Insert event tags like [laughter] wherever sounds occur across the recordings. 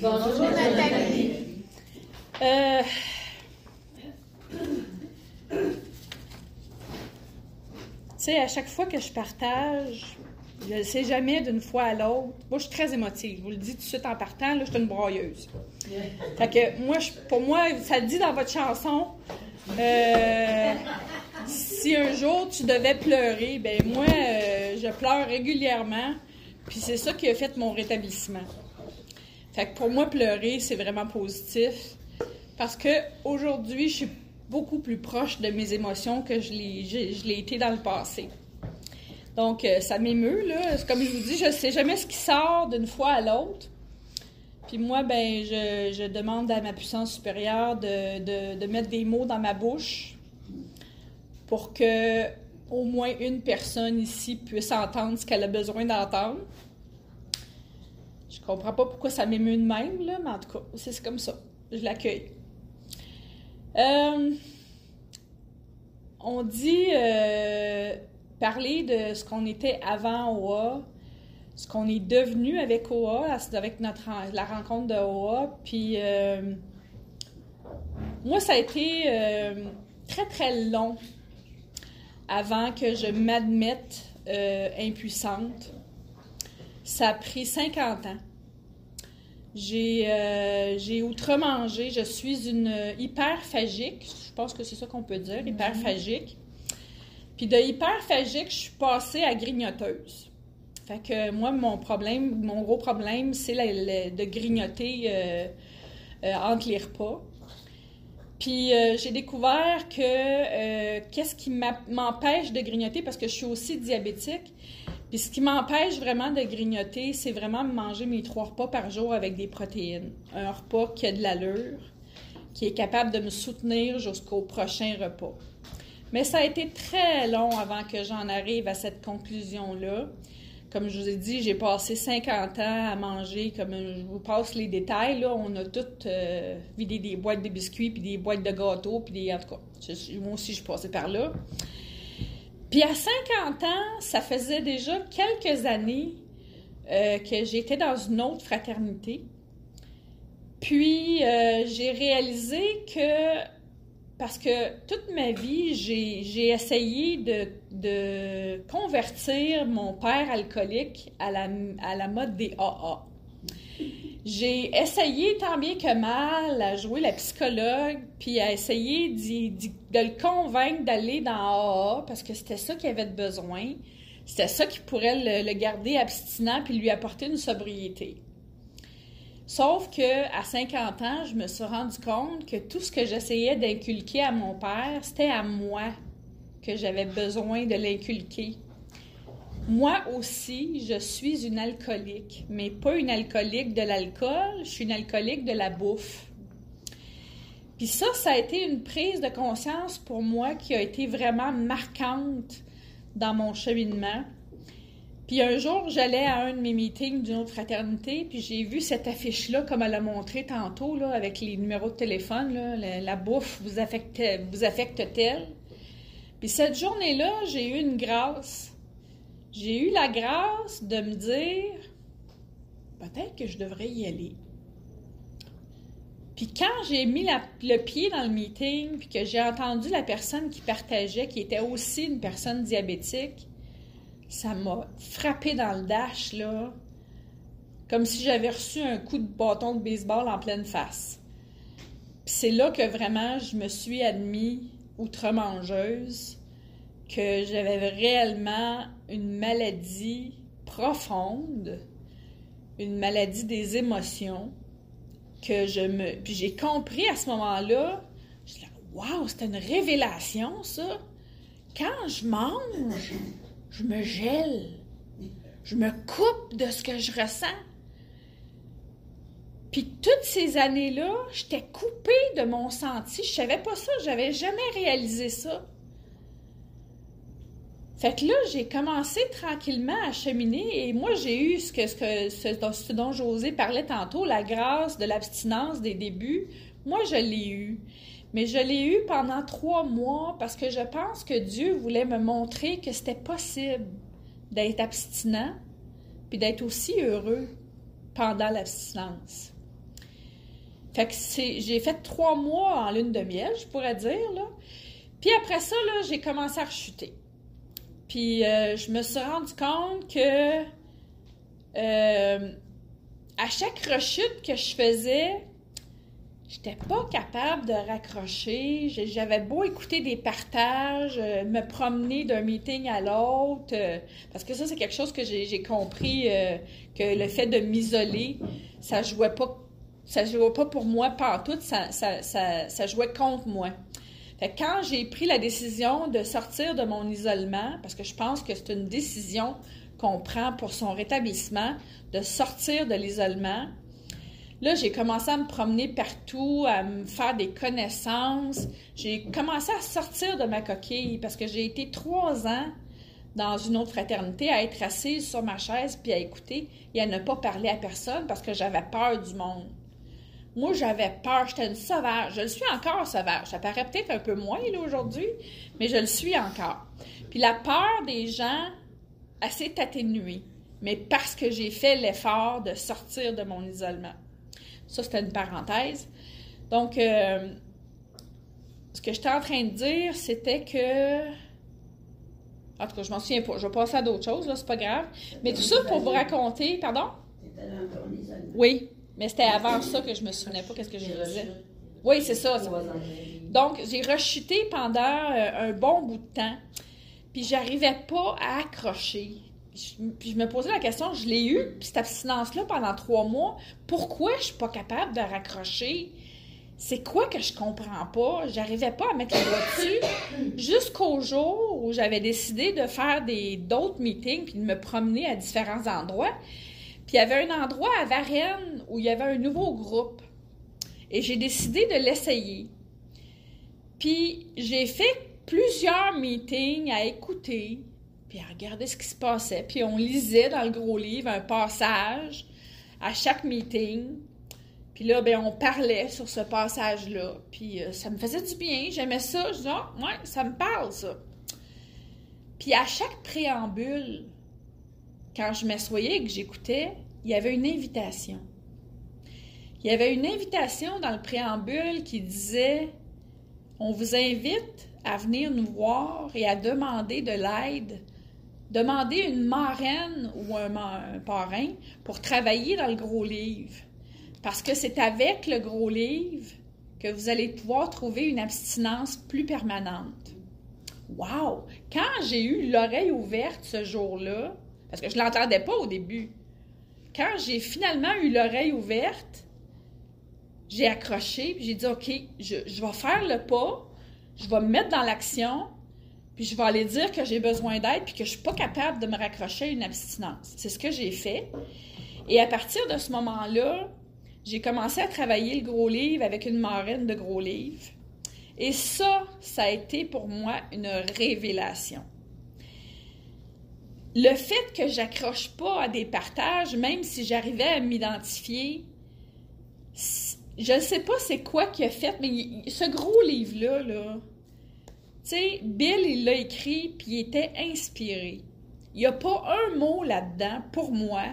Bonjour Nathalie. Euh, Tu sais, à chaque fois que je partage, je ne sais jamais d'une fois à l'autre. Moi, je suis très émotive. Je vous le dis tout de suite en partant, là, je suis une broyeuse. Fait que moi, je- pour moi, ça le dit dans votre chanson. euh, si un jour tu devais pleurer, ben moi, euh, je pleure régulièrement. Puis c'est ça qui a fait mon rétablissement. Fait que pour moi, pleurer, c'est vraiment positif. Parce que aujourd'hui, je suis beaucoup plus proche de mes émotions que je l'ai, été dans le passé. Donc, euh, ça m'émeut, là. Comme je vous dis, je sais jamais ce qui sort d'une fois à l'autre. Puis moi, ben, je, demande à ma puissance supérieure de, de- de mettre des mots dans ma bouche pour que au moins une personne ici puisse entendre ce qu'elle a besoin d'entendre. Je comprends pas pourquoi ça m'émeut de même, là, mais en tout cas, c'est comme ça. Je l'accueille. Euh, on dit euh, parler de ce qu'on était avant OA, ce qu'on est devenu avec OA, avec notre la rencontre de OA. Puis euh, moi, ça a été très très long avant que je m'admette impuissante. Ça a pris 50 ans. J'ai euh, outre-mangé. Je suis une hyperphagique. Je pense que c'est ça qu'on peut dire, hyperphagique. Puis de hyperphagique, je suis passée à grignoteuse. Fait que moi, mon problème, mon gros problème, c'est de grignoter euh, euh, entre les repas. Puis euh, j'ai découvert que euh, qu'est-ce qui m'empêche de grignoter, parce que je suis aussi diabétique, puis ce qui m'empêche vraiment de grignoter, c'est vraiment manger mes trois repas par jour avec des protéines. Un repas qui a de l'allure, qui est capable de me soutenir jusqu'au prochain repas. Mais ça a été très long avant que j'en arrive à cette conclusion-là. Comme je vous ai dit, j'ai passé 50 ans à manger, comme je vous passe les détails, là, on a toutes euh, vidé des boîtes de biscuits, puis des boîtes de gâteaux, puis des... En tout cas, moi aussi, je suis passée par là. Puis à 50 ans, ça faisait déjà quelques années euh, que j'étais dans une autre fraternité. Puis euh, j'ai réalisé que, parce que toute ma vie, j'ai essayé de, de convertir mon père alcoolique à la, à la mode des AA. J'ai essayé tant bien que mal à jouer la psychologue, puis à essayer de le convaincre d'aller dans AA parce que c'était ça qu'il avait besoin. C'était ça qui pourrait le, le garder abstinent puis lui apporter une sobriété. Sauf que à 50 ans, je me suis rendu compte que tout ce que j'essayais d'inculquer à mon père, c'était à moi que j'avais besoin de l'inculquer. Moi aussi, je suis une alcoolique, mais pas une alcoolique de l'alcool, je suis une alcoolique de la bouffe. Puis ça, ça a été une prise de conscience pour moi qui a été vraiment marquante dans mon cheminement. Puis un jour, j'allais à un de mes meetings d'une autre fraternité, puis j'ai vu cette affiche-là, comme elle a montré tantôt, là, avec les numéros de téléphone, la, bouffe vous affecte-t-elle? Puis cette journée-là, j'ai eu une grâce. J'ai eu la grâce de me dire, peut-être que je devrais y aller. Puis quand j'ai mis le pied dans le meeting, puis que j'ai entendu la personne qui partageait, qui était aussi une personne diabétique, ça m'a frappé dans le dash, là, comme si j'avais reçu un coup de bâton de baseball en pleine face. Puis c'est là que vraiment je me suis admis outre-mangeuse, que j'avais réellement une maladie profonde, une maladie des émotions, que je me. Puis j'ai compris à ce moment-là, je waouh, c'était une révélation, ça. Quand je mange, je me gèle. Je me coupe de ce que je ressens. Puis toutes ces années-là, j'étais coupée de mon senti. Je savais pas ça, j'avais jamais réalisé ça. Fait que là, j'ai commencé tranquillement à cheminer et moi, j'ai eu ce, que, ce, que, ce, dont- José parlait tantôt, la grâce de l'abstinence des débuts. Moi, je l'ai eu. Mais je l'ai eu pendant trois mois parce que je pense que Dieu voulait me montrer que c'était possible d'être abstinent puis d'être aussi heureux. pendant l'abstinence. Fait que j'ai fait trois mois en lune de miel, je pourrais dire, là. Puis après ça, j'ai commencé à rechuter. Puis euh, je me suis rendu compte que euh, à chaque rechute que je faisais, j'étais pas capable de raccrocher. J'avais beau écouter des partages, euh, me promener d'un meeting à l'autre, parce que ça, c'est quelque chose que j'ai compris, que le fait de m'isoler, ça jouait pas ça jouait pas pour moi partout, ça, jouait contre moi. Quand j'ai pris la décision de sortir de mon isolement, parce que je pense que c'est une décision qu'on prend pour son rétablissement, de sortir de l'isolement, là, j'ai commencé à me promener partout, à me faire des connaissances. J'ai commencé à sortir de ma coquille parce que j'ai été trois ans dans une autre fraternité à être assise sur ma chaise puis à écouter et à ne pas parler à personne parce que j'avais peur du monde. Moi, j'avais peur, j'étais une sauvage. Je le suis encore sauvage. Ça paraît peut-être un peu moins aujourd'hui, mais je le suis encore. Puis la peur des gens, assez atténuée, mais parce que j'ai fait l'effort de sortir de mon isolement. Ça, c'était une parenthèse. Donc, euh, ce que j'étais en train de dire, c'était que. En tout cas, je m'en souviens pas. Je vais passer à d'autres choses, là, c'est pas grave. Mais tout ça pour vous raconter. Pardon? Oui. Mais c'était avant ça que je me souvenais pas qu'est-ce que je disais. Oui, c'est ça. Donc, j'ai rechuté pendant euh, un bon bout de temps. Puis, j'arrivais pas à accrocher. Puis, je me posais la question, je l'ai eu, puis cette abstinence-là pendant trois mois, pourquoi je suis pas capable de raccrocher? C'est quoi que je comprends pas? J'arrivais pas à mettre le doigt dessus jusqu'au jour où j'avais décidé de faire des d'autres meetings puis de me promener à différents endroits. Puis il y avait un endroit à Varennes où il y avait un nouveau groupe. Et j'ai décidé de l'essayer. Puis j'ai fait plusieurs meetings à écouter, puis à regarder ce qui se passait. Puis on lisait dans le gros livre un passage à chaque meeting. Puis là, ben, on parlait sur ce passage-là. Puis euh, ça me faisait du bien, j'aimais ça. Je disais, ah, ouais, ça me parle, ça. Puis à chaque préambule, quand je m'assoyais et que j'écoutais, il y avait une invitation. Il y avait une invitation dans le préambule qui disait On vous invite à venir nous voir et à demander de l'aide. Demandez une marraine ou un, un, parrain pour travailler dans le gros livre. Parce que c'est avec le gros livre que vous allez pouvoir trouver une abstinence plus permanente. Wow! Quand j'ai eu l'oreille ouverte ce jour-là, parce que je ne l'entendais pas au début. Quand j'ai finalement eu l'oreille ouverte, j'ai accroché, puis j'ai dit, OK, je, vais faire le pas, je vais me mettre dans l'action, puis je vais aller dire que j'ai besoin d'aide, puis que je ne suis pas capable de me raccrocher à une abstinence. C'est ce que j'ai fait. Et à partir de ce moment-là, j'ai commencé à travailler le gros livre avec une marraine de gros livre. Et ça, ça a été pour moi une révélation le fait que j'accroche pas à des partages, même si j'arrivais à m'identifier, je ne sais pas c'est quoi qu'il a fait, mais ce gros livre-là, là, tu sais, Bill, il l'a écrit, puis il était inspiré. Il n'y a pas un mot là-dedans, pour moi,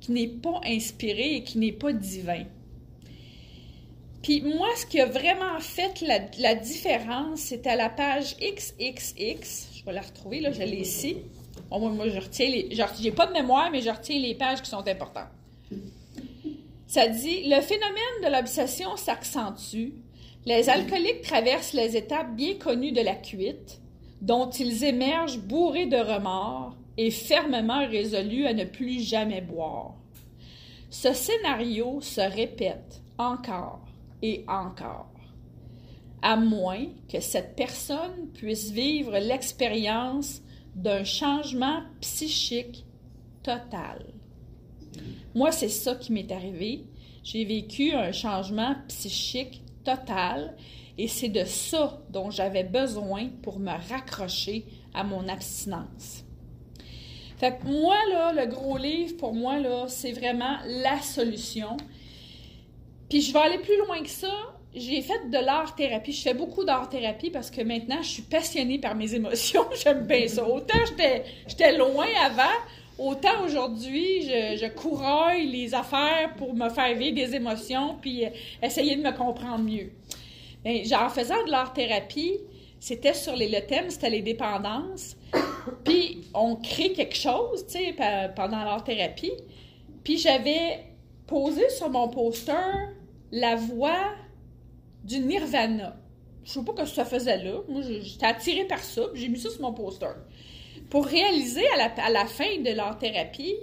qui n'est pas inspiré et qui n'est pas divin. Puis moi, ce qui a vraiment fait la, la différence, c'était à la page XXX. Je vais la retrouver, là, je l'ai ici moi, je retiens. J'ai pas de mémoire, mais je retiens les pages qui sont importantes. Ça dit Le phénomène de l'obsession s'accentue. Les alcooliques traversent les étapes bien connues de la cuite, dont ils émergent bourrés de remords et fermement résolus à ne plus jamais boire. Ce scénario se répète encore et encore, à moins que cette personne puisse vivre l'expérience d'un changement psychique total. Moi, c'est ça qui m'est arrivé. J'ai vécu un changement psychique total et c'est de ça dont j'avais besoin pour me raccrocher à mon abstinence. Fait que moi, là, le gros livre, pour moi, là, c'est vraiment la solution. Puis je vais aller plus loin que ça j'ai fait de l'art-thérapie. Je fais beaucoup d'art-thérapie parce que maintenant, je suis passionnée par mes émotions. [laughs] J'aime bien ça. Autant j'étais loin avant, autant aujourd'hui, je, je couraille les affaires pour me faire vivre des émotions puis euh, essayer de me comprendre mieux. Genre, en faisant de l'art-thérapie, c'était sur les, le c'était les dépendances. [coughs] Puis on crée quelque chose, tu sais, pendant l'art-thérapie. Puis j'avais posé sur mon poster la voix du nirvana. Je sais pas que ça faisait là. Moi, j'étais attirée par ça, j'ai mis ça sur mon poster. Pour réaliser à la, fin de l'art-thérapie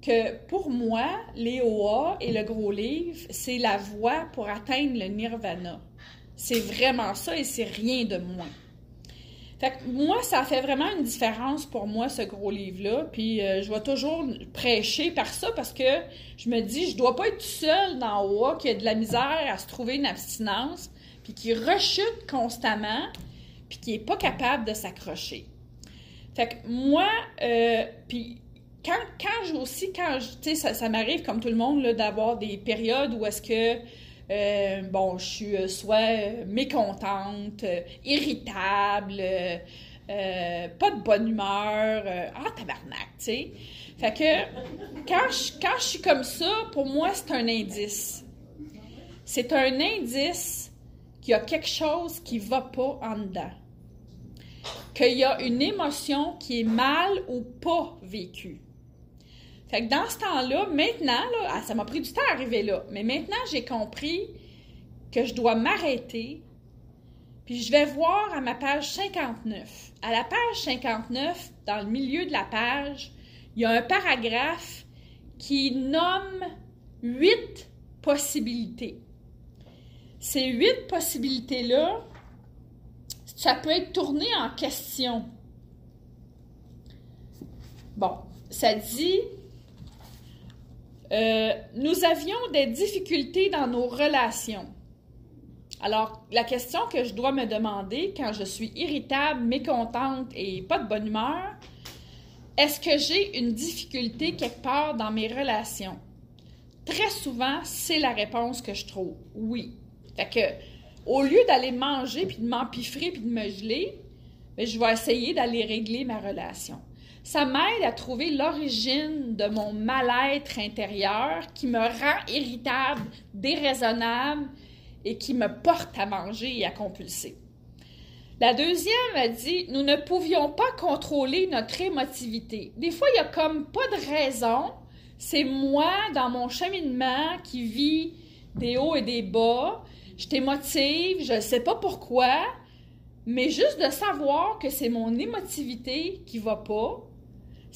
que pour moi, les OA et le gros livre, c'est la voie pour atteindre le nirvana. C'est vraiment ça et c'est rien de moins. Fait que moi, ça fait vraiment une différence pour moi, ce gros livre-là. Puis euh, je vais toujours prêcher par ça parce que je me dis, je dois pas être seule dans OA qui a de la misère à se trouver une abstinence, puis qui rechute constamment, puis qui est pas capable de s'accrocher. Fait que moi, euh, puis quand, quand aussi, quand tu sais, ça, ça m'arrive comme tout le monde d'avoir des périodes où est-ce que euh, bon, je suis euh, soit mécontente, euh, irritable, pas de bonne humeur, ah, tabarnak, tu sais. Fait que quand je, quand je suis comme ça, pour moi, c'est un indice. C'est un indice qu'il y a quelque chose qui va pas en dedans. Qu'il y a une émotion qui est mal ou pas vécue. Fait que dans ce temps-là, maintenant, là, ah, ça m'a pris du temps à arriver là, mais maintenant, j'ai compris que je dois m'arrêter, puis je vais voir à ma page 59. À la page 59, dans le milieu de la page, il y a un paragraphe qui nomme huit possibilités. Ces huit possibilités-là, ça peut être tourné en question. Bon, ça dit euh, nous avions des difficultés dans nos relations. Alors, la question que je dois me demander quand je suis irritable, mécontente et pas de bonne humeur, est-ce que j'ai une difficulté quelque part dans mes relations? Très souvent, c'est la réponse que je trouve. Oui. Fait que, au lieu d'aller manger puis de m'empiffrer puis de me geler, ben, je vais essayer d'aller régler ma relation ça m'aide à trouver l'origine de mon mal-être intérieur qui me rend irritable, déraisonnable et qui me porte à manger et à compulser. La deuxième a dit Nous ne pouvions pas contrôler notre émotivité. Des fois, il n'y a comme pas de raison. C'est moi, dans mon cheminement, qui vis des hauts et des bas. Je t'émotive, je ne sais pas pourquoi, mais juste de savoir que c'est mon émotivité qui va pas,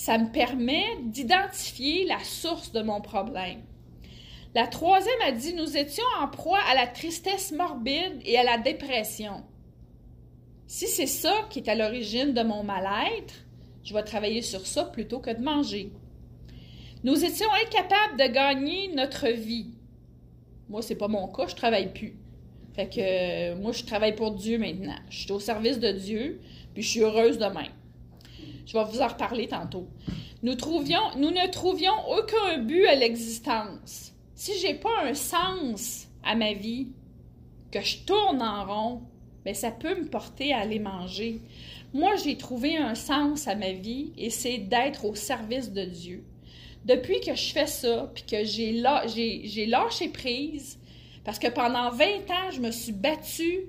ça me permet d'identifier la source de mon problème. La troisième a dit, nous étions en proie à la tristesse morbide et à la dépression. Si c'est ça qui est à l'origine de mon mal-être, je vais travailler sur ça plutôt que de manger. Nous étions incapables de gagner notre vie. Moi, c'est pas mon cas, je travaille plus. Fait que euh, moi, je travaille pour Dieu maintenant. Je suis au service de Dieu, puis je suis heureuse de même. Je vais vous en reparler tantôt. Nous, ne trouvions aucun but à l'existence. Si j'ai pas un sens à ma vie, que je tourne en rond, mais ben, ça peut me porter à aller manger. Moi, j'ai trouvé un sens à ma vie et c'est d'être au service de Dieu. Depuis que je fais ça, puis que j'ai, j'ai lâché prise, parce que pendant 20 ans, je me suis battue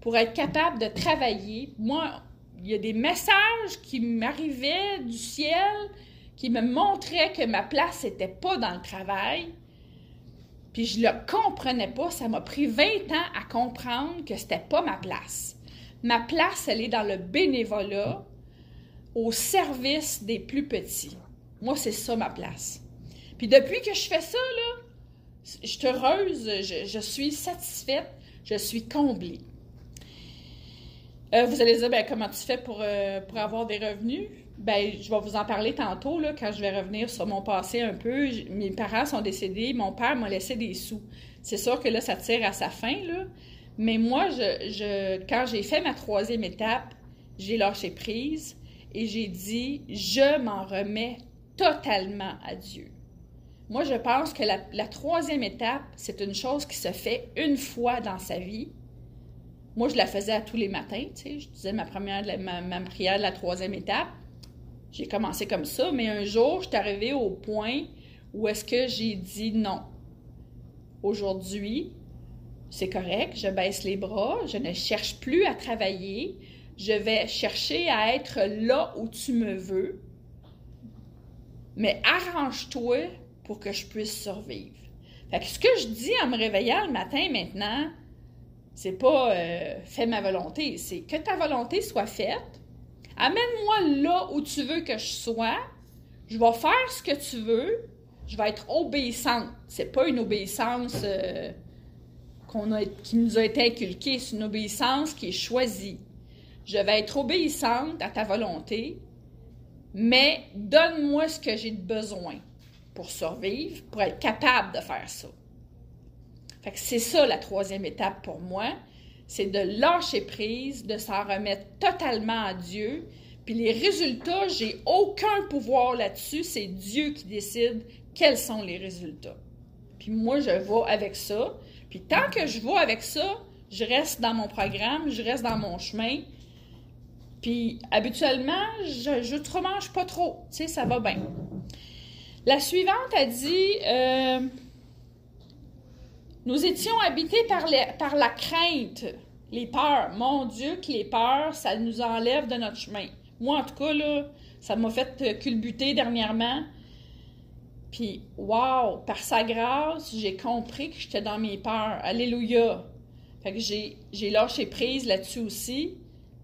pour être capable de travailler. Moi, il y a des messages qui m'arrivaient du ciel qui me montraient que ma place n'était pas dans le travail. Puis je le comprenais pas. Ça m'a pris 20 ans à comprendre que c'était pas ma place. Ma place, elle est dans le bénévolat, au service des plus petits. Moi, c'est ça ma place. Puis depuis que je fais ça, là, je suis heureuse, je, je suis satisfaite, je suis comblée. Euh, vous allez dire, ben, comment tu fais pour, euh, pour avoir des revenus? Ben, je vais vous en parler tantôt, là, quand je vais revenir sur mon passé un peu. mes parents sont décédés, mon père m'a laissé des sous. C'est sûr que là, ça tire à sa fin, là. Mais moi, quand j'ai fait ma troisième étape, j'ai lâché prise et j'ai dit, je m'en remets totalement à Dieu. Moi, je pense que la troisième étape, c'est une chose qui se fait une fois dans sa vie moi, je la faisais à tous les matins, tu sais. Je disais ma première, ma, ma prière de la troisième étape. J'ai commencé comme ça, mais un jour, je suis arrivée au point où est-ce que j'ai dit non. Aujourd'hui, c'est correct, je baisse les bras, je ne cherche plus à travailler, je vais chercher à être là où tu me veux, mais arrange-toi pour que je puisse survivre. Fait ce que je dis en me réveillant le matin maintenant, c'est pas euh, fais ma volonté, c'est que ta volonté soit faite. Amène-moi là où tu veux que je sois. Je vais faire ce que tu veux. Je vais être obéissante. C'est pas une obéissance euh, a, qui nous a été inculquée, c'est une obéissance qui est choisie. Je vais être obéissante à ta volonté, mais donne-moi ce que j'ai besoin pour survivre, pour être capable de faire ça. Fait que c'est ça la troisième étape pour moi, c'est de lâcher prise, de s'en remettre totalement à Dieu. Puis les résultats, j'ai aucun pouvoir là-dessus, c'est Dieu qui décide quels sont les résultats. Puis moi, je vais avec ça. Puis tant que je vais avec ça, je reste dans mon programme, je reste dans mon chemin. Puis habituellement, je ne remange pas trop. Tu sais, ça va bien. La suivante a dit euh, Nous étions habités par, la crainte, les peurs. Mon Dieu, que les peurs, ça nous enlève de notre chemin. Moi, en tout cas, ça m'a fait culbuter dernièrement. Puis, wow, par sa grâce, j'ai compris que j'étais dans mes peurs. Alléluia. Fait que j'ai lâché prise là-dessus aussi,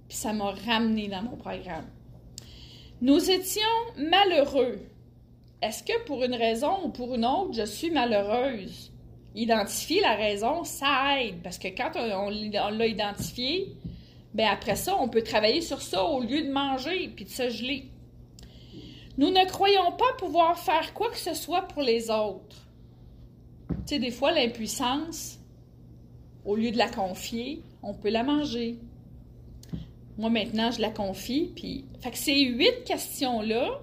puis ça m'a ramené dans mon programme. Nous étions malheureux. Est-ce que pour une raison ou pour une autre, je suis malheureuse? Identifier la raison, ça aide, parce que quand on, l'a identifié, ben après ça, on peut travailler sur ça au lieu de manger puis de se geler. Nous ne croyons pas pouvoir faire quoi que ce soit pour les autres. Tu sais, des fois, l'impuissance, au lieu de la confier, on peut la manger. Moi, maintenant, je la confie. Puis, fait que ces huit questions-là,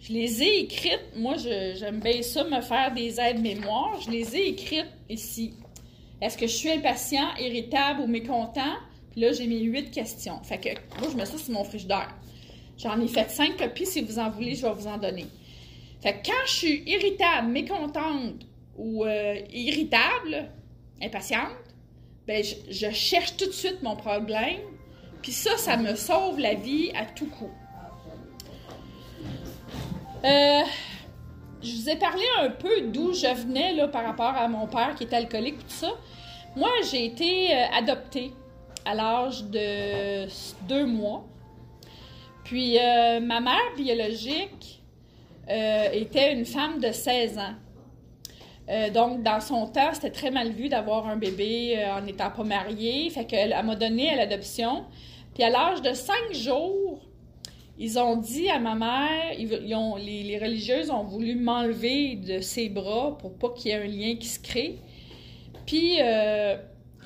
je les ai écrites. Moi, j'aime bien ça, me faire des aides-mémoires. Je les ai écrites ici. Est-ce que je suis impatient, irritable ou mécontent? Puis là, j'ai mes huit questions. Fait que moi, je mets ça sur mon frigidaire. J'en ai fait cinq copies. Si vous en voulez, je vais vous en donner. Fait que quand je suis irritable, mécontente ou euh, irritable, impatiente, ben je, cherche tout de suite mon problème. Puis ça, ça me sauve la vie à tout coup. Euh, je vous ai parlé un peu d'où je venais là, par rapport à mon père qui est alcoolique tout ça. Moi, j'ai été euh, adoptée à l'âge de deux mois. Puis euh, ma mère biologique était une femme de 16 ans. Donc, dans son temps, c'était très mal vu d'avoir un bébé en n'étant pas mariée. Fait qu'elle m'a donné à l'adoption. Puis à l'âge de 5 jours, ils ont dit à ma mère, ils, ont, les, religieuses ont voulu m'enlever de ses bras pour pas qu'il y ait un lien qui se crée. Puis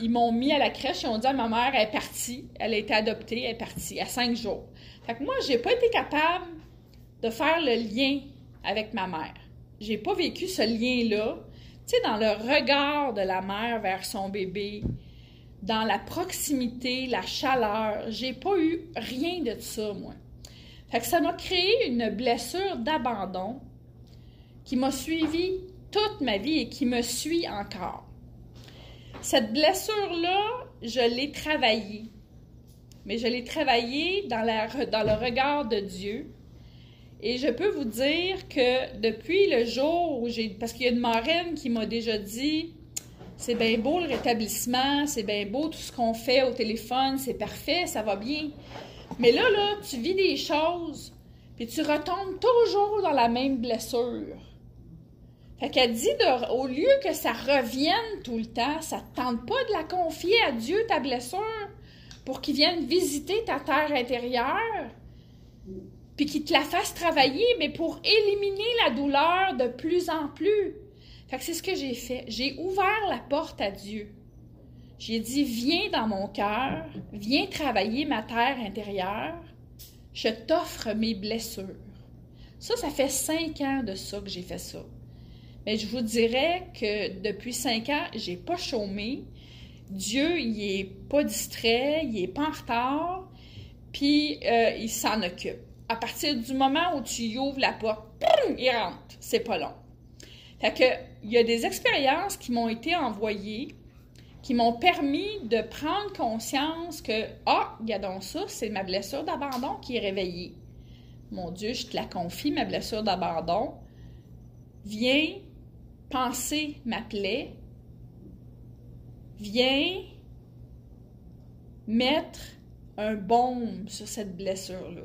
ils m'ont mis à la crèche et ont dit à ma mère, elle est partie, elle a été adoptée, elle est partie à 5 jours. Fait que moi, j'ai pas été capable de faire le lien avec ma mère. J'ai pas vécu ce lien-là. Tu sais, dans le regard de la mère vers son bébé, dans la proximité, la chaleur, j'ai pas eu rien de ça, moi. Fait que ça m'a créé une blessure d'abandon qui m'a suivi toute ma vie et qui me suit encore. Cette blessure-là, je l'ai travaillée mais je l'ai travaillé dans, dans le regard de Dieu. Et je peux vous dire que depuis le jour où j'ai... Parce qu'il y a une marraine qui m'a déjà dit, c'est bien beau le rétablissement, c'est bien beau tout ce qu'on fait au téléphone, c'est parfait, ça va bien. Mais là, là, tu vis des choses, puis tu retombes toujours dans la même blessure. Fait qu'elle dit, au lieu que ça revienne tout le temps, ça ne tente pas de la confier à Dieu, ta blessure pour qu'il vienne visiter ta terre intérieure, puis qu'il te la fasse travailler, mais pour éliminer la douleur de plus en plus. Fait que c'est ce que j'ai fait. J'ai ouvert la porte à Dieu. J'ai dit, viens dans mon cœur, viens travailler ma terre intérieure, je t'offre mes blessures. Ça, ça fait cinq ans de ça que j'ai fait ça. Mais je vous dirais que depuis cinq ans, j'ai pas chômé, Dieu, il est pas distrait, il est pas en retard, puis euh, il s'en occupe. à partir du moment où tu ouvres la porte, il rentre. C'est pas long. Fait que, il y a des expériences qui m'ont été envoyées qui m'ont permis de prendre conscience que, ah, regardons ça, c'est ma blessure d'abandon qui est réveillée. Mon Dieu, je te la confie, ma blessure d'abandon. Viens penser ma plaie. Viens mettre un baume sur cette blessure-là.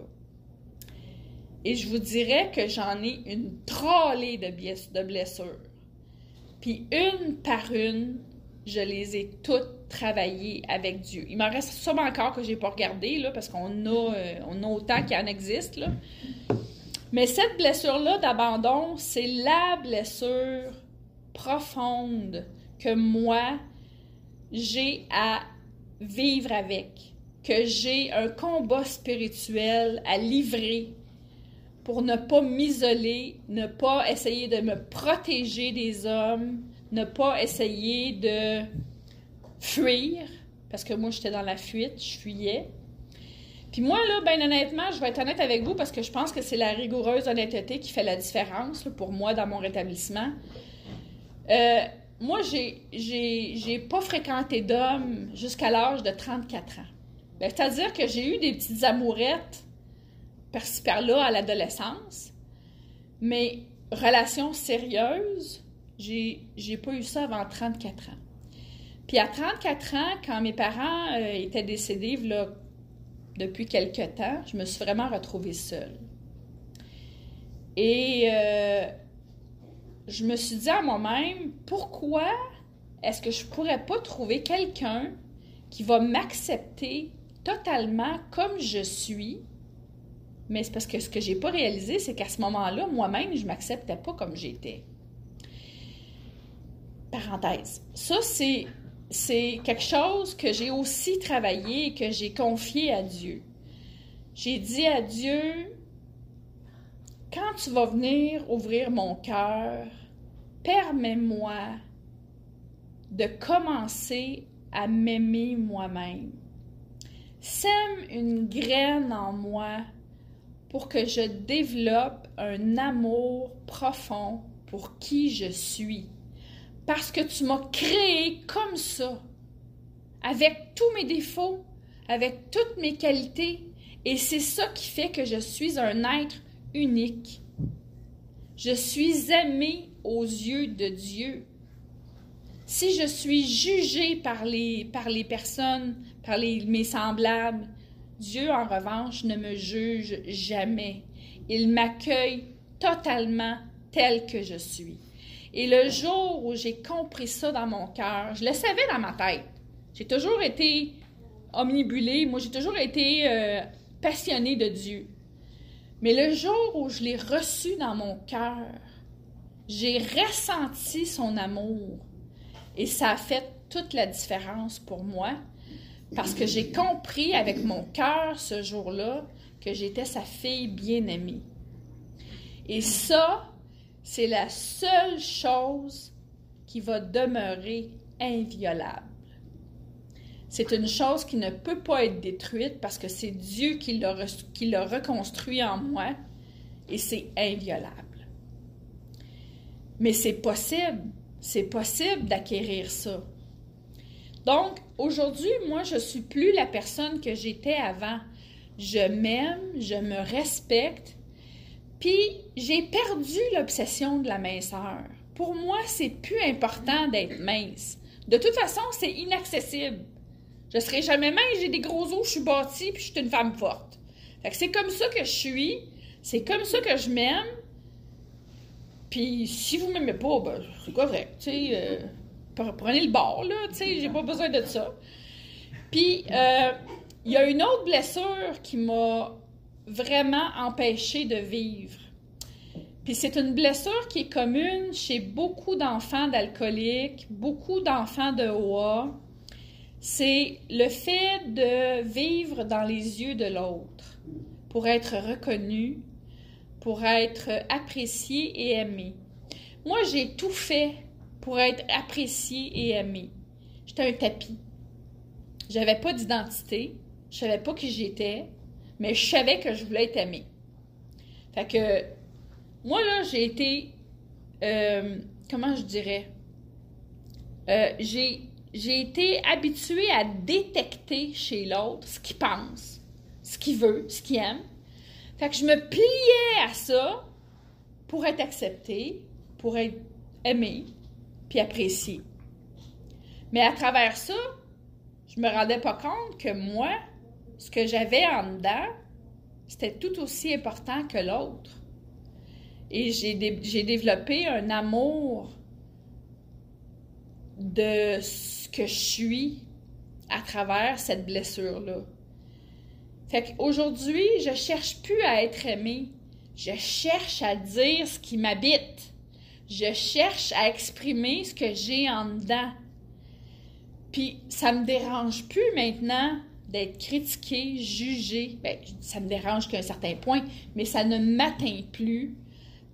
Et je vous dirais que j'en ai une trollée de blessures. Puis une par une, je les ai toutes travaillées avec Dieu. Il m'en reste sûrement encore que je n'ai pas regardé, là, parce qu'on a, euh, a autant qu'il en existe. Mais cette blessure-là d'abandon, c'est la blessure profonde que moi, j'ai à vivre avec, que j'ai un combat spirituel à livrer pour ne pas m'isoler, ne pas essayer de me protéger des hommes, ne pas essayer de fuir, parce que moi j'étais dans la fuite, je fuyais. Puis moi, là, ben honnêtement, je vais être honnête avec vous parce que je pense que c'est la rigoureuse honnêteté qui fait la différence pour moi dans mon rétablissement. Euh, moi, j'ai, pas fréquenté d'hommes jusqu'à l'âge de 34 ans. Ben, c'est-à-dire que j'ai eu des petites amourettes par-ci par-là à l'adolescence, mais relations sérieuses, j'ai, pas eu ça avant 34 ans. Puis à 34 ans, quand mes parents euh, étaient décédés, depuis quelque temps, je me suis vraiment retrouvée seule. Et euh, je me suis dit à moi-même, pourquoi est-ce que je pourrais pas trouver quelqu'un qui va m'accepter totalement comme je suis? Mais c'est parce que ce que j'ai pas réalisé, c'est qu'à ce moment-là, moi-même, je m'acceptais pas comme j'étais. Parenthèse. Ça, c'est, c'est quelque chose que j'ai aussi travaillé et que j'ai confié à Dieu. J'ai dit à Dieu, quand tu vas venir ouvrir mon cœur, permets-moi de commencer à m'aimer moi-même. Sème une graine en moi pour que je développe un amour profond pour qui je suis. Parce que tu m'as créé comme ça, avec tous mes défauts, avec toutes mes qualités. Et c'est ça qui fait que je suis un être unique. Je suis aimé aux yeux de Dieu. Si je suis jugé par les, par les personnes, par mes semblables, Dieu, en revanche, ne me juge jamais. Il m'accueille totalement tel que je suis. Et le jour où j'ai compris ça dans mon cœur, je le savais dans ma tête. J'ai toujours été omnibulée, moi j'ai toujours été euh, passionnée de Dieu. Mais le jour où je l'ai reçu dans mon cœur, j'ai ressenti son amour. Et ça a fait toute la différence pour moi parce que j'ai compris avec mon cœur ce jour-là que j'étais sa fille bien-aimée. Et ça, c'est la seule chose qui va demeurer inviolable. C'est une chose qui ne peut pas être détruite parce que c'est Dieu qui l'a, reconstruit en moi et c'est inviolable. Mais c'est possible, c'est possible d'acquérir ça. Donc, aujourd'hui, moi, je suis plus la personne que j'étais avant. Je m'aime, je me respecte, puis j'ai perdu l'obsession de la minceur. Pour moi, c'est plus important d'être mince. De toute façon, c'est inaccessible. Je serai jamais mince, j'ai des gros os, je suis bâtie, puis je suis une femme forte. Fait que c'est comme ça que je suis, c'est comme ça que je m'aime, puis si vous m'aimez pas, ben, c'est correct, tu sais, euh, prenez le bord, là, tu sais, j'ai pas besoin de ça. Puis, euh, il y a une autre blessure qui m'a vraiment empêché de vivre. Puis c'est une blessure qui est commune chez beaucoup d'enfants d'alcooliques, beaucoup d'enfants de OA. C'est le fait de vivre dans les yeux de l'autre pour être reconnu, pour être apprécié et aimé. Moi, j'ai tout fait pour être apprécié et aimé. J'étais un tapis. J'avais pas d'identité, je savais pas qui j'étais, mais je savais que je voulais être aimée. Fait que, moi, là, j'ai été, euh, comment je dirais, euh, j'ai, été habituée à détecter chez l'autre ce qu'il pense, ce qu'il veut, ce qu'il aime. Fait que je me pliais à ça pour être acceptée, pour être aimée, puis appréciée. Mais à travers ça, je me rendais pas compte que moi, ce que j'avais en dedans, c'était tout aussi important que l'autre. Et j'ai développé un amour de ce que je suis à travers cette blessure-là. Fait qu'aujourd'hui, je cherche plus à être aimée. Je cherche à dire ce qui m'habite. Je cherche à exprimer ce que j'ai en dedans. Puis ça me dérange plus maintenant d'être critiqué, jugé. Ben, ça me dérange qu'à un certain point, mais ça ne m'atteint plus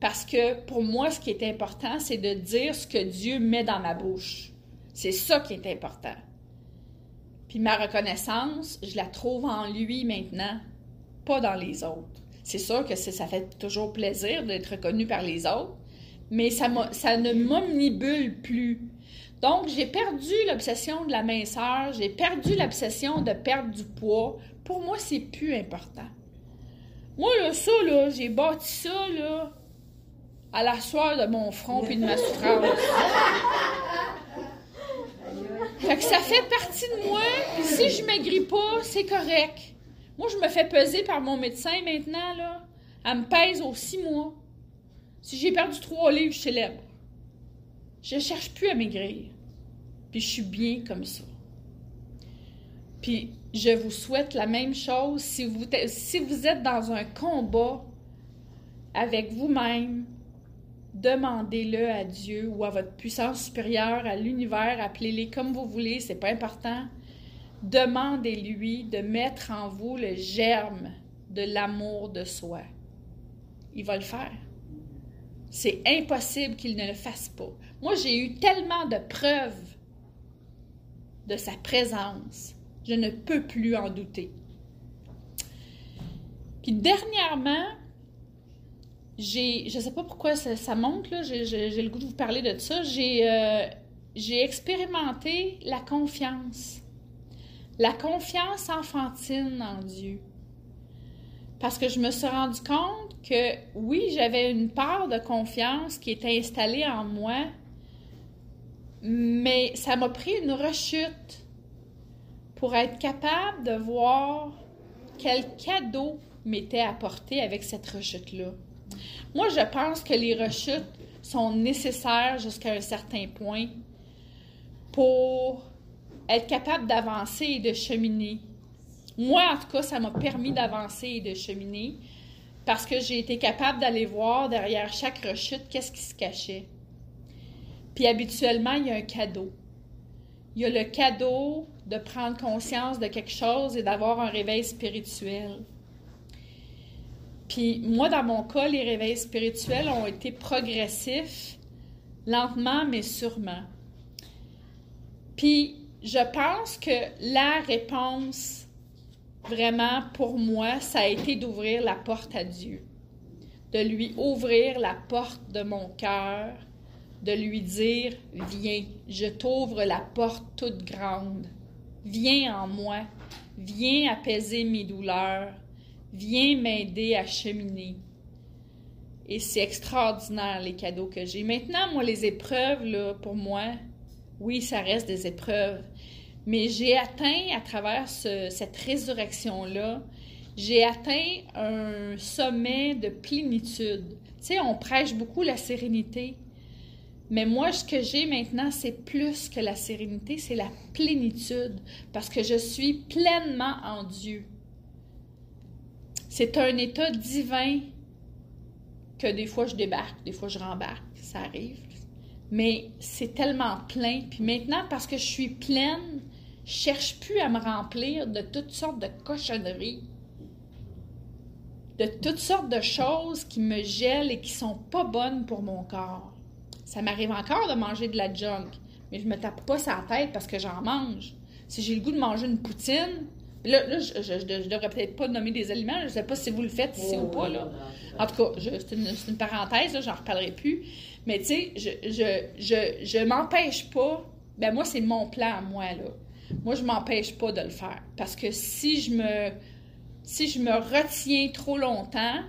parce que pour moi, ce qui est important, c'est de dire ce que Dieu met dans ma bouche. C'est ça qui est important. Puis ma reconnaissance, je la trouve en lui maintenant, pas dans les autres. C'est sûr que ça fait toujours plaisir d'être reconnu par les autres, mais ça, ça ne m'omnibule plus. Donc, j'ai perdu l'obsession de la minceur, j'ai perdu l'obsession de perdre du poids. Pour moi, c'est plus important. Moi, là, ça, là, j'ai bâti ça, là, à la soie de mon front et de ma souffrance. fait que ça fait partie de moi, puis si je maigris pas, c'est correct. Moi, je me fais peser par mon médecin maintenant, là. Elle me pèse aux six mois. Si j'ai perdu trois livres, je célèbre. Je cherche plus à maigrir. Puis je suis bien comme ça. Puis je vous souhaite la même chose si vous, si vous êtes dans un combat avec vous-même. Demandez-le à Dieu ou à votre puissance supérieure, à l'univers, appelez-les comme vous voulez, c'est pas important. Demandez-lui de mettre en vous le germe de l'amour de soi. Il va le faire. C'est impossible qu'il ne le fasse pas. Moi, j'ai eu tellement de preuves de sa présence. Je ne peux plus en douter. Puis dernièrement, j'ai, je ne sais pas pourquoi ça, monte, là, j'ai, le goût de vous parler de ça, j'ai, euh, j'ai expérimenté la confiance. La confiance enfantine en Dieu. Parce que je me suis rendu compte que oui, j'avais une part de confiance qui était installée en moi, mais ça m'a pris une rechute pour être capable de voir quel cadeau m'était apporté avec cette rechute-là. Moi, je pense que les rechutes sont nécessaires jusqu'à un certain point pour être capable d'avancer et de cheminer. Moi, en tout cas, ça m'a permis d'avancer et de cheminer parce que j'ai été capable d'aller voir derrière chaque rechute qu'est-ce qui se cachait. Puis habituellement, il y a un cadeau. Il y a le cadeau de prendre conscience de quelque chose et d'avoir un réveil spirituel. Puis moi, dans mon cas, les réveils spirituels ont été progressifs, lentement mais sûrement. Puis je pense que la réponse, vraiment pour moi, ça a été d'ouvrir la porte à Dieu, de lui ouvrir la porte de mon cœur de lui dire Viens, je t'ouvre la porte toute grande. Viens en moi, viens apaiser mes douleurs, viens m'aider à cheminer. Et c'est extraordinaire les cadeaux que j'ai. Maintenant, moi, les épreuves, là, pour moi, oui, ça reste des épreuves. Mais j'ai atteint, à travers cette résurrection-là, j'ai atteint un sommet de plénitude. Tu sais, on prêche beaucoup la sérénité, mais moi, ce que j'ai maintenant, c'est plus que la sérénité, c'est la plénitude, parce que je suis pleinement en Dieu. C'est un état divin que des fois je débarque, des fois je rembarque, ça arrive. Mais c'est tellement plein. Puis maintenant, parce que je suis pleine, je cherche plus à me remplir de toutes sortes de cochonneries, de toutes sortes de choses qui me gèlent et qui sont pas bonnes pour mon corps. Ça m'arrive encore de manger de la junk, mais je me tape pas sa tête parce que j'en mange. Si j'ai le goût de manger une poutine, Là, là je, je, devrais peut-être pas nommer des aliments. Je sais pas si vous le faites ici ou pas. Là. En tout cas, c'est une, une, parenthèse, j'en reparlerai plus. Mais tu sais, je, je, je, je m'empêche pas. Ben moi, c'est mon plan à moi, là. Moi, je m'empêche pas de le faire. Parce que si je me si je me retiens trop longtemps,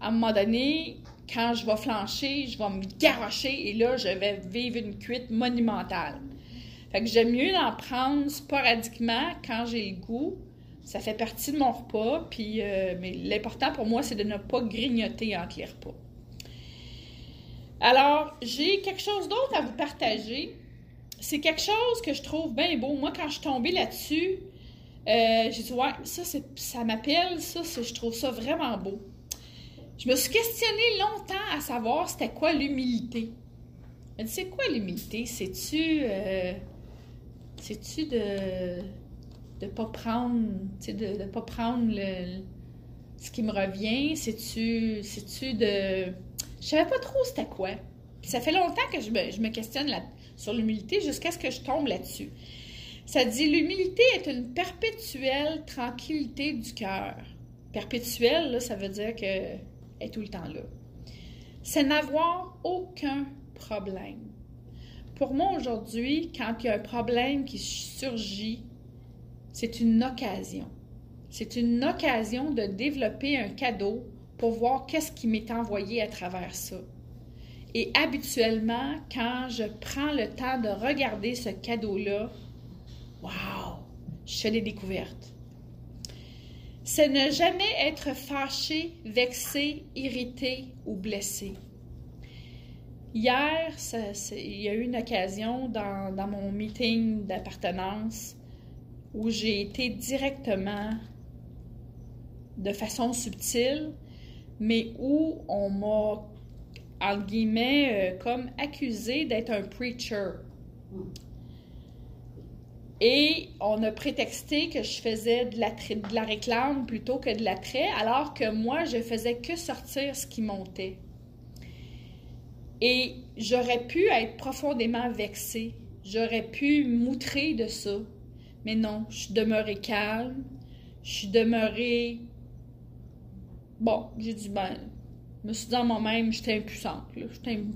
à un moment donné, quand je vais flancher, je vais me garocher et là, je vais vivre une cuite monumentale. Fait que j'aime mieux en prendre sporadiquement quand j'ai le goût. Ça fait partie de mon repas, puis euh, mais l'important pour moi, c'est de ne pas grignoter entre les repas. Alors, j'ai quelque chose d'autre à vous partager. C'est quelque chose que je trouve bien beau. Moi, quand je suis tombée là-dessus, euh, j'ai dit, ouais, ça, ça m'appelle, ça, je trouve ça vraiment beau. Je me suis questionnée longtemps à savoir c'était quoi l'humilité. Elle dit, c'est quoi l'humilité? C'est-tu. Euh, c'est-tu de ne pas prendre. de ne pas prendre le, ce qui me revient? C'est-tu. C'est-tu de. Je savais pas trop c'était quoi. ça fait longtemps que je me, je me questionne là, sur l'humilité jusqu'à ce que je tombe là-dessus. Ça dit l'humilité est une perpétuelle tranquillité du cœur. Perpétuelle, ça veut dire que est tout le temps là. C'est n'avoir aucun problème. Pour moi aujourd'hui, quand il y a un problème qui surgit, c'est une occasion. C'est une occasion de développer un cadeau pour voir qu'est-ce qui m'est envoyé à travers ça. Et habituellement, quand je prends le temps de regarder ce cadeau-là, waouh, je fais des. C'est ne jamais être fâché, vexé, irrité ou blessé. Hier, il y a eu une occasion dans, dans mon meeting d'appartenance où j'ai été directement, de façon subtile, mais où on m'a entre guillemets, euh, comme accusé d'être un preacher. Et on a prétexté que je faisais de la, de la réclame plutôt que de l'attrait, alors que moi, je faisais que sortir ce qui montait. Et j'aurais pu être profondément vexée. J'aurais pu moutrer de ça. Mais non, je suis demeurée calme. Je suis demeurée. Bon, j'ai dit, ben, je me suis dit en moi-même, j'étais impuissante.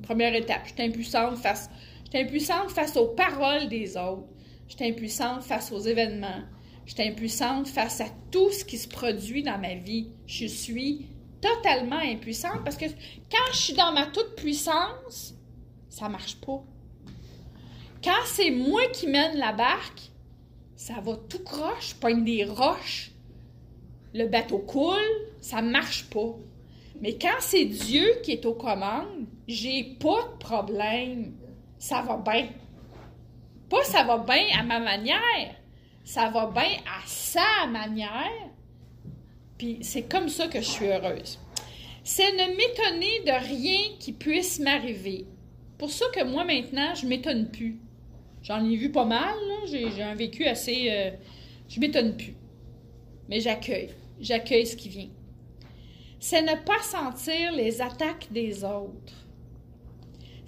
Première étape. J'étais impuissante face, j'étais impuissante face aux paroles des autres. J'étais impuissante face aux événements. J'étais impuissante face à tout ce qui se produit dans ma vie. Je suis totalement impuissante parce que quand je suis dans ma toute puissance, ça marche pas. Quand c'est moi qui mène la barque, ça va tout croche, pogne des roches, le bateau coule, ça marche pas. Mais quand c'est Dieu qui est aux commandes, j'ai pas de problème. Ça va bien. Pas ça va bien à ma manière. Ça va bien à sa manière. Puis c'est comme ça que je suis heureuse. C'est ne m'étonner de rien qui puisse m'arriver. Pour ça que moi maintenant, je m'étonne plus. J'en ai vu pas mal, j'ai un vécu assez. Euh, je m'étonne plus. Mais j'accueille. J'accueille ce qui vient c'est ne pas sentir les attaques des autres.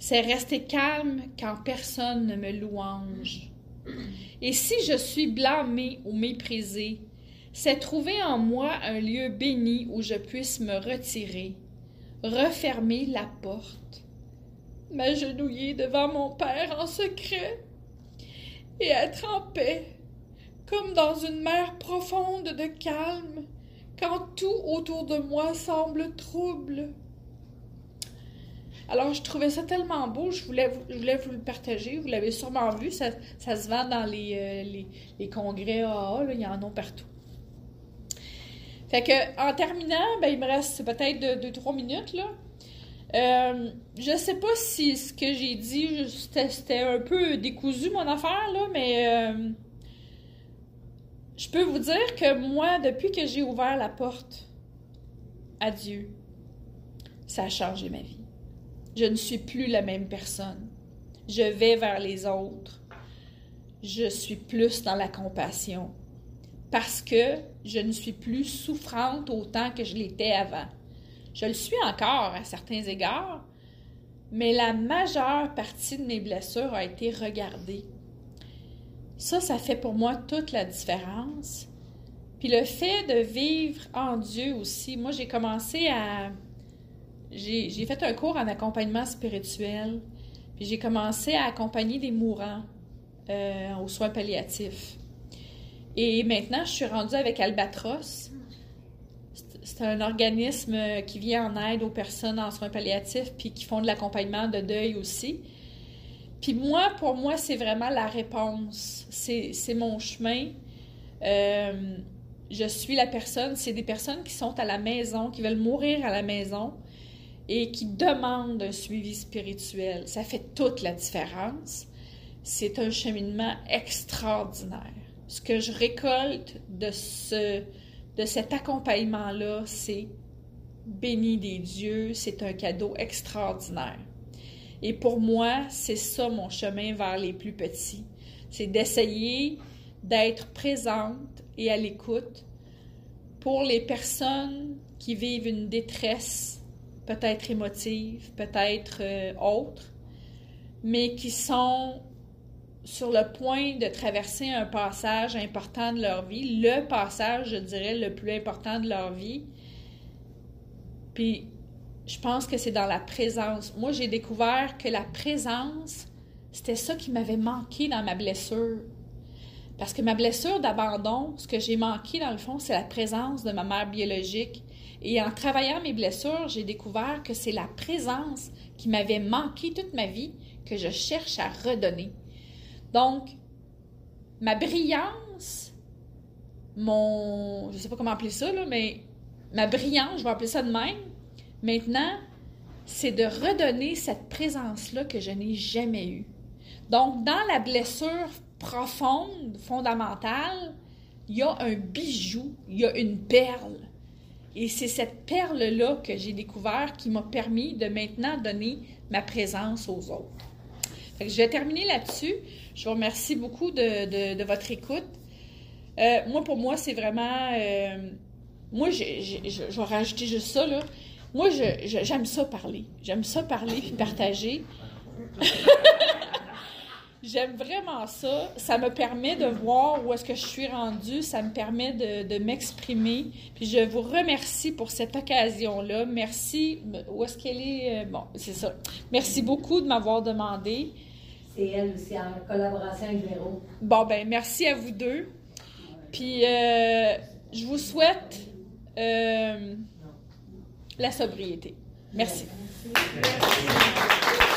C'est rester calme quand personne ne me louange. Et si je suis blâmé ou méprisé, c'est trouver en moi un lieu béni où je puisse me retirer, refermer la porte, m'agenouiller devant mon Père en secret et être en paix, comme dans une mer profonde de calme quand tout autour de moi semble trouble. Alors, je trouvais ça tellement beau, je voulais, je voulais vous le partager. Vous l'avez sûrement vu, ça, se vend dans les, euh, les, congrès AA, il y en a partout. Fait que, en terminant, ben, il me reste peut-être 2-3 minutes, là. Euh, je sais pas si ce que j'ai dit, c'était un peu décousu, mon affaire, là, mais... Euh, je peux vous dire que moi, depuis que j'ai ouvert la porte à Dieu, ça a changé ma vie. Je ne suis plus la même personne. Je vais vers les autres. Je suis plus dans la compassion parce que je ne suis plus souffrante autant que je l'étais avant. Je le suis encore à certains égards, mais la majeure partie de mes blessures a été regardée ça, ça fait pour moi toute la différence Puis le fait de vivre en Dieu aussi, moi j'ai commencé à... J'ai fait un cours en accompagnement spirituel, puis j'ai commencé à accompagner des mourants euh, aux soins palliatifs. Et maintenant, je suis rendue avec Albatros. C'est un organisme qui vient en aide aux personnes en soins palliatifs, puis qui font de l'accompagnement de deuil aussi. Puis moi, pour moi, c'est vraiment la réponse. C'est mon chemin. Euh, je suis la personne, c'est des personnes qui sont à la maison, qui veulent mourir à la maison et qui demandent un suivi spirituel. Ça fait toute la différence. C'est un cheminement extraordinaire. Ce que je récolte de, ce, de cet accompagnement-là, c'est béni des dieux, c'est un cadeau extraordinaire. Et pour moi, c'est ça mon chemin vers les plus petits. C'est d'essayer d'être présente et à l'écoute pour les personnes qui vivent une détresse, peut-être émotive, peut-être euh, autre, mais qui sont sur le point de traverser un passage important de leur vie, le passage, je dirais, le plus important de leur vie. Puis je pense que c'est dans la présence. Moi, j'ai découvert que la présence, c'était ça qui m'avait manqué dans ma blessure. Parce que ma blessure d'abandon, ce que j'ai manqué dans le fond, c'est la présence de ma mère biologique. Et en travaillant mes blessures, j'ai découvert que c'est la présence qui m'avait manqué toute ma vie que je cherche à redonner. Donc, ma brillance, mon. Je sais pas comment appeler ça, là, mais ma brillance, je vais appeler ça de même, Maintenant, c'est de redonner cette présence-là que je n'ai jamais eue. Donc, dans la blessure profonde, fondamentale, il y a un bijou, il y a une perle. Et c'est cette perle-là que j'ai découvert qui m'a permis de maintenant donner ma présence aux autres. je vais terminer là-dessus. Je vous remercie beaucoup de, votre écoute. Euh, moi, pour moi, c'est vraiment... Euh, moi, je vais rajouter juste ça, là. Moi, j'aime ça parler. J'aime ça parler puis partager. [laughs] J'aime vraiment ça. Ça me permet de voir où est-ce que je suis rendue. Ça me permet de, m'exprimer. Puis je vous remercie pour cette occasion-là. Merci. Où est-ce qu'elle est? Euh, bon, c'est ça. Merci beaucoup de m'avoir demandé. C'est elle aussi, en collaboration avec Véro. Bon, ben merci à vous deux. Puis euh, je vous souhaite... Euh, la sobriété. Merci. Merci.